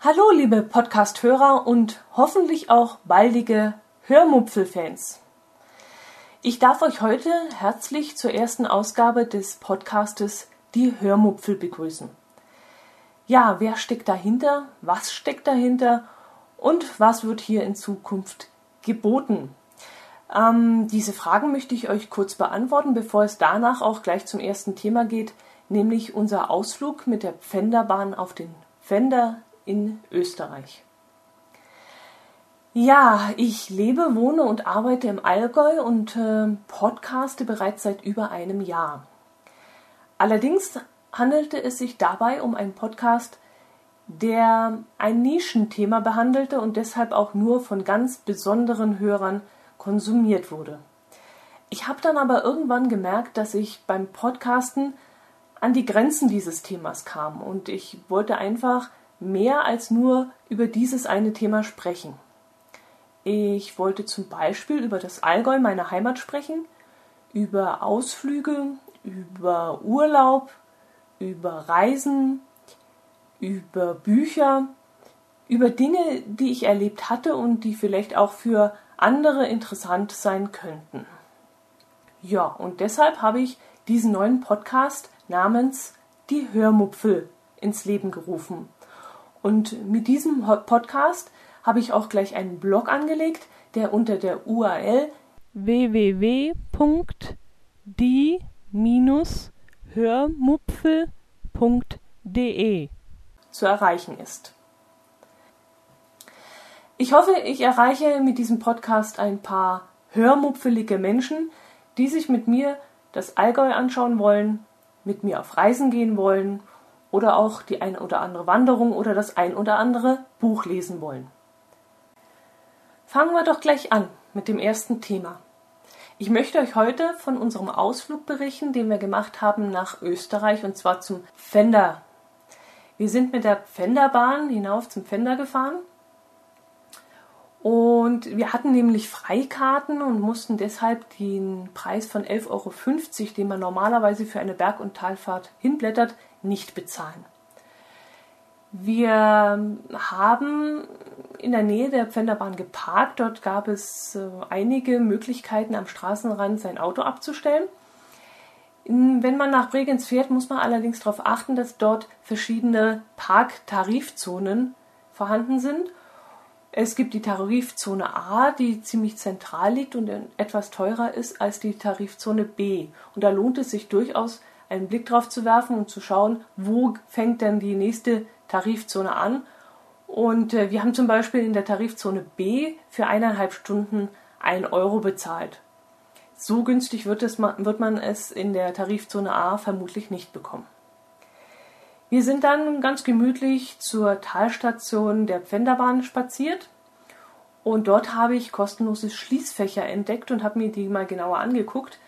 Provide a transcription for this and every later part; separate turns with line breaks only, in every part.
Hallo, liebe Podcast-Hörer und hoffentlich auch baldige Hörmupfel-Fans. Ich darf euch heute herzlich zur ersten Ausgabe des Podcastes Die Hörmupfel begrüßen. Ja, wer steckt dahinter? Was steckt dahinter? Und was wird hier in Zukunft geboten? Ähm, diese Fragen möchte ich euch kurz beantworten, bevor es danach auch gleich zum ersten Thema geht, nämlich unser Ausflug mit der Pfänderbahn auf den Pfänder in Österreich. Ja, ich lebe, wohne und arbeite im Allgäu und äh, podcaste bereits seit über einem Jahr. Allerdings handelte es sich dabei um einen Podcast, der ein Nischenthema behandelte und deshalb auch nur von ganz besonderen Hörern konsumiert wurde. Ich habe dann aber irgendwann gemerkt, dass ich beim Podcasten an die Grenzen dieses Themas kam und ich wollte einfach mehr als nur über dieses eine Thema sprechen. Ich wollte zum Beispiel über das Allgäu, meine Heimat, sprechen, über Ausflüge, über Urlaub, über Reisen, über Bücher, über Dinge, die ich erlebt hatte und die vielleicht auch für andere interessant sein könnten. Ja, und deshalb habe ich diesen neuen Podcast namens Die Hörmupfel ins Leben gerufen. Und mit diesem Podcast habe ich auch gleich einen Blog angelegt, der unter der URL www.die-hörmupfel.de zu erreichen ist. Ich hoffe, ich erreiche mit diesem Podcast ein paar hörmupfelige Menschen, die sich mit mir das Allgäu anschauen wollen, mit mir auf Reisen gehen wollen oder auch die ein oder andere Wanderung oder das ein oder andere Buch lesen wollen. Fangen wir doch gleich an mit dem ersten Thema. Ich möchte euch heute von unserem Ausflug berichten, den wir gemacht haben nach Österreich und zwar zum Pfänder. Wir sind mit der Pfänderbahn hinauf zum Pfänder gefahren und wir hatten nämlich Freikarten und mussten deshalb den Preis von 11,50 Euro, den man normalerweise für eine Berg- und Talfahrt hinblättert, nicht bezahlen. Wir haben in der Nähe der Pfänderbahn geparkt. Dort gab es äh, einige Möglichkeiten, am Straßenrand sein Auto abzustellen. Wenn man nach Bregenz fährt, muss man allerdings darauf achten, dass dort verschiedene Parktarifzonen vorhanden sind. Es gibt die Tarifzone A, die ziemlich zentral liegt und etwas teurer ist als die Tarifzone B. Und da lohnt es sich durchaus, einen Blick drauf zu werfen und zu schauen, wo fängt denn die nächste Tarifzone an. Und äh, wir haben zum Beispiel in der Tarifzone B für eineinhalb Stunden 1 Euro bezahlt. So günstig wird, es, wird man es in der Tarifzone A vermutlich nicht bekommen. Wir sind dann ganz gemütlich zur Talstation der Pfänderbahn spaziert und dort habe ich kostenlose Schließfächer entdeckt und habe mir die mal genauer angeguckt.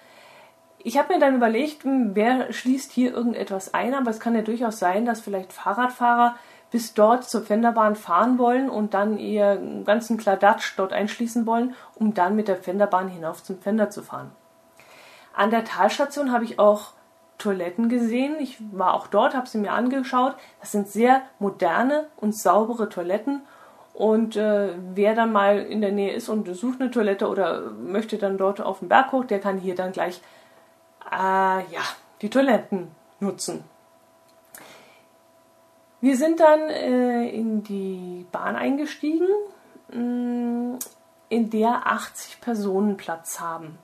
Ich habe mir dann überlegt, hm, wer schließt hier irgendetwas ein, aber es kann ja durchaus sein, dass vielleicht Fahrradfahrer bis dort zur Pfänderbahn fahren wollen und dann ihr ganzen Kladatsch dort einschließen wollen, um dann mit der Pfänderbahn hinauf zum Pfänder zu fahren. An der Talstation habe ich auch Toiletten gesehen. Ich war auch dort, habe sie mir angeschaut. Das sind sehr moderne und saubere Toiletten. Und äh, wer dann mal in der Nähe ist und sucht eine Toilette oder möchte dann dort auf den Berg hoch, der kann hier dann gleich äh, ja, die Toiletten nutzen. Wir sind dann äh, in die Bahn eingestiegen, mm, in der 80 Personen Platz haben.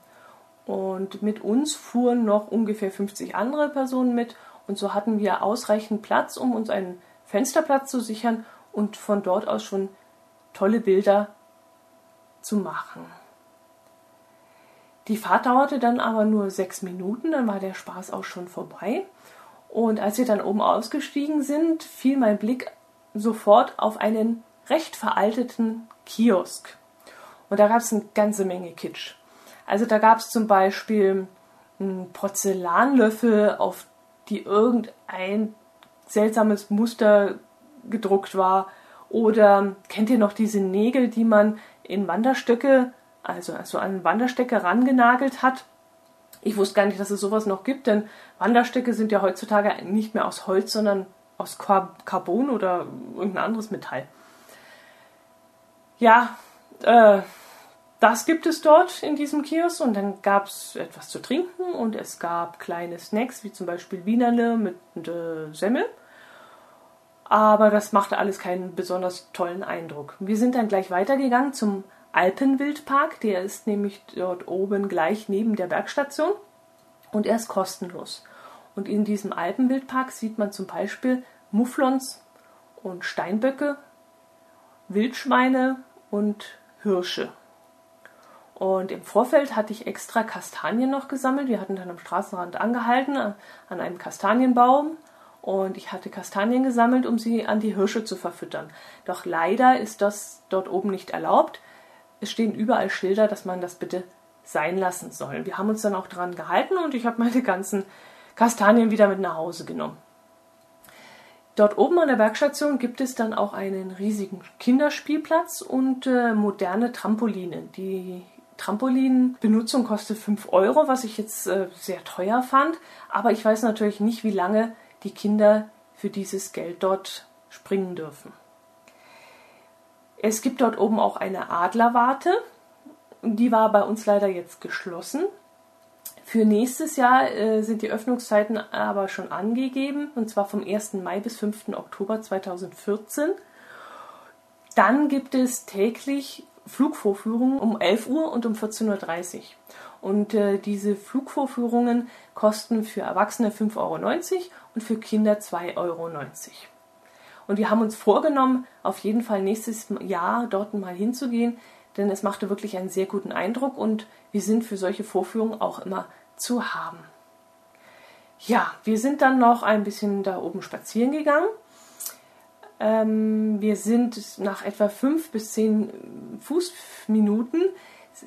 Und mit uns fuhren noch ungefähr 50 andere Personen mit. Und so hatten wir ausreichend Platz, um uns einen Fensterplatz zu sichern und von dort aus schon tolle Bilder zu machen. Die Fahrt dauerte dann aber nur sechs Minuten, dann war der Spaß auch schon vorbei. Und als wir dann oben ausgestiegen sind, fiel mein Blick sofort auf einen recht veralteten Kiosk. Und da gab es eine ganze Menge Kitsch. Also da gab es zum Beispiel einen Porzellanlöffel, auf die irgendein seltsames Muster gedruckt war. Oder kennt ihr noch diese Nägel, die man in Wanderstöcke also, also an Wanderstecke rangenagelt hat. Ich wusste gar nicht, dass es sowas noch gibt, denn Wanderstöcke sind ja heutzutage nicht mehr aus Holz, sondern aus Carbon oder irgendein anderes Metall. Ja, äh, das gibt es dort in diesem Kiosk und dann gab es etwas zu trinken und es gab kleine Snacks wie zum Beispiel Wienerle mit äh, Semmel. Aber das machte alles keinen besonders tollen Eindruck. Wir sind dann gleich weitergegangen zum Alpenwildpark. Der ist nämlich dort oben gleich neben der Bergstation und er ist kostenlos. Und in diesem Alpenwildpark sieht man zum Beispiel Mufflons und Steinböcke, Wildschweine und Hirsche. Und im Vorfeld hatte ich extra Kastanien noch gesammelt. Wir hatten dann am Straßenrand angehalten äh, an einem Kastanienbaum und ich hatte Kastanien gesammelt, um sie an die Hirsche zu verfüttern. Doch leider ist das dort oben nicht erlaubt. Es stehen überall Schilder, dass man das bitte sein lassen soll. Wir haben uns dann auch daran gehalten und ich habe meine ganzen Kastanien wieder mit nach Hause genommen. Dort oben an der Bergstation gibt es dann auch einen riesigen Kinderspielplatz und äh, moderne Trampoline. Die Trampolinbenutzung kostet 5 Euro, was ich jetzt äh, sehr teuer fand. Aber ich weiß natürlich nicht, wie lange die Kinder für dieses Geld dort springen dürfen. Es gibt dort oben auch eine Adlerwarte. Die war bei uns leider jetzt geschlossen. Für nächstes Jahr äh, sind die Öffnungszeiten aber schon angegeben, und zwar vom 1. Mai bis 5. Oktober 2014. Dann gibt es täglich Flugvorführungen um 11 Uhr und um 14.30 Uhr. Und äh, diese Flugvorführungen kosten für Erwachsene 5,90 Euro und für Kinder 2,90 Euro. Und wir haben uns vorgenommen, auf jeden Fall nächstes Jahr dort mal hinzugehen, denn es machte wirklich einen sehr guten Eindruck und wir sind für solche Vorführungen auch immer zu haben. Ja, wir sind dann noch ein bisschen da oben spazieren gegangen. Ähm, wir sind nach etwa fünf bis zehn Fußminuten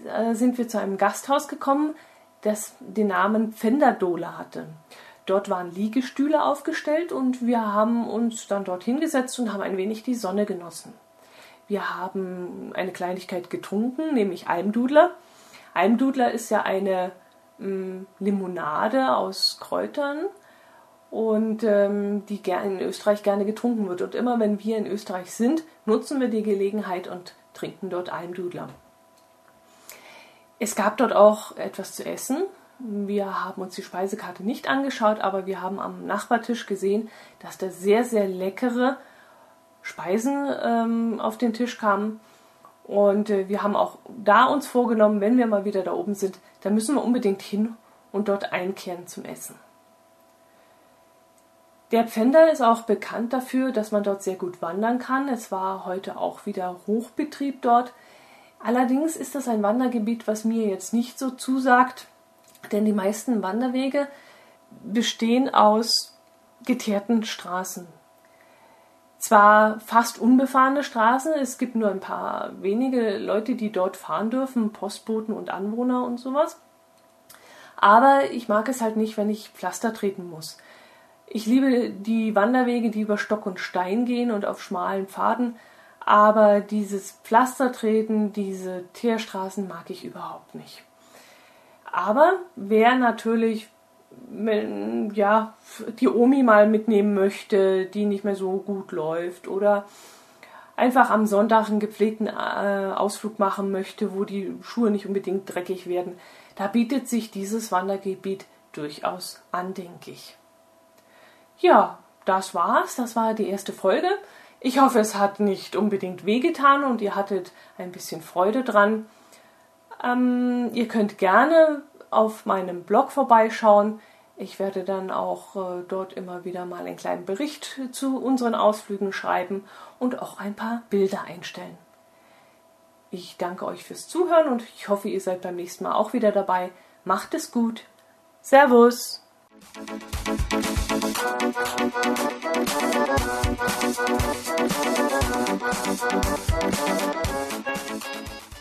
äh, sind wir zu einem Gasthaus gekommen, das den Namen Pfänderdohle hatte. Dort waren Liegestühle aufgestellt und wir haben uns dann dort hingesetzt und haben ein wenig die Sonne genossen. Wir haben eine Kleinigkeit getrunken, nämlich Almdudler. Almdudler ist ja eine ähm, Limonade aus Kräutern und ähm, die in Österreich gerne getrunken wird. Und immer wenn wir in Österreich sind, nutzen wir die Gelegenheit und trinken dort Almdudler. Es gab dort auch etwas zu essen. Wir haben uns die Speisekarte nicht angeschaut, aber wir haben am Nachbartisch gesehen, dass da sehr, sehr leckere Speisen ähm, auf den Tisch kamen. Und äh, wir haben auch da uns vorgenommen, wenn wir mal wieder da oben sind, dann müssen wir unbedingt hin und dort einkehren zum Essen. Der Pfänder ist auch bekannt dafür, dass man dort sehr gut wandern kann. Es war heute auch wieder Hochbetrieb dort. Allerdings ist das ein Wandergebiet, was mir jetzt nicht so zusagt, denn die meisten Wanderwege bestehen aus geteerten Straßen zwar fast unbefahrene Straßen, es gibt nur ein paar wenige Leute, die dort fahren dürfen, Postboten und Anwohner und sowas. Aber ich mag es halt nicht, wenn ich Pflaster treten muss. Ich liebe die Wanderwege, die über Stock und Stein gehen und auf schmalen Pfaden, aber dieses Pflastertreten, diese Teerstraßen mag ich überhaupt nicht. Aber wer natürlich ja, die Omi mal mitnehmen möchte, die nicht mehr so gut läuft oder einfach am Sonntag einen gepflegten äh, Ausflug machen möchte, wo die Schuhe nicht unbedingt dreckig werden, da bietet sich dieses Wandergebiet durchaus an, denke ich. Ja, das war's. Das war die erste Folge. Ich hoffe, es hat nicht unbedingt wehgetan und ihr hattet ein bisschen Freude dran. Ähm, ihr könnt gerne auf meinem Blog vorbeischauen. Ich werde dann auch äh, dort immer wieder mal einen kleinen Bericht zu unseren Ausflügen schreiben und auch ein paar Bilder einstellen. Ich danke euch fürs Zuhören und ich hoffe, ihr seid beim nächsten Mal auch wieder dabei. Macht es gut. Servus. フフフフ。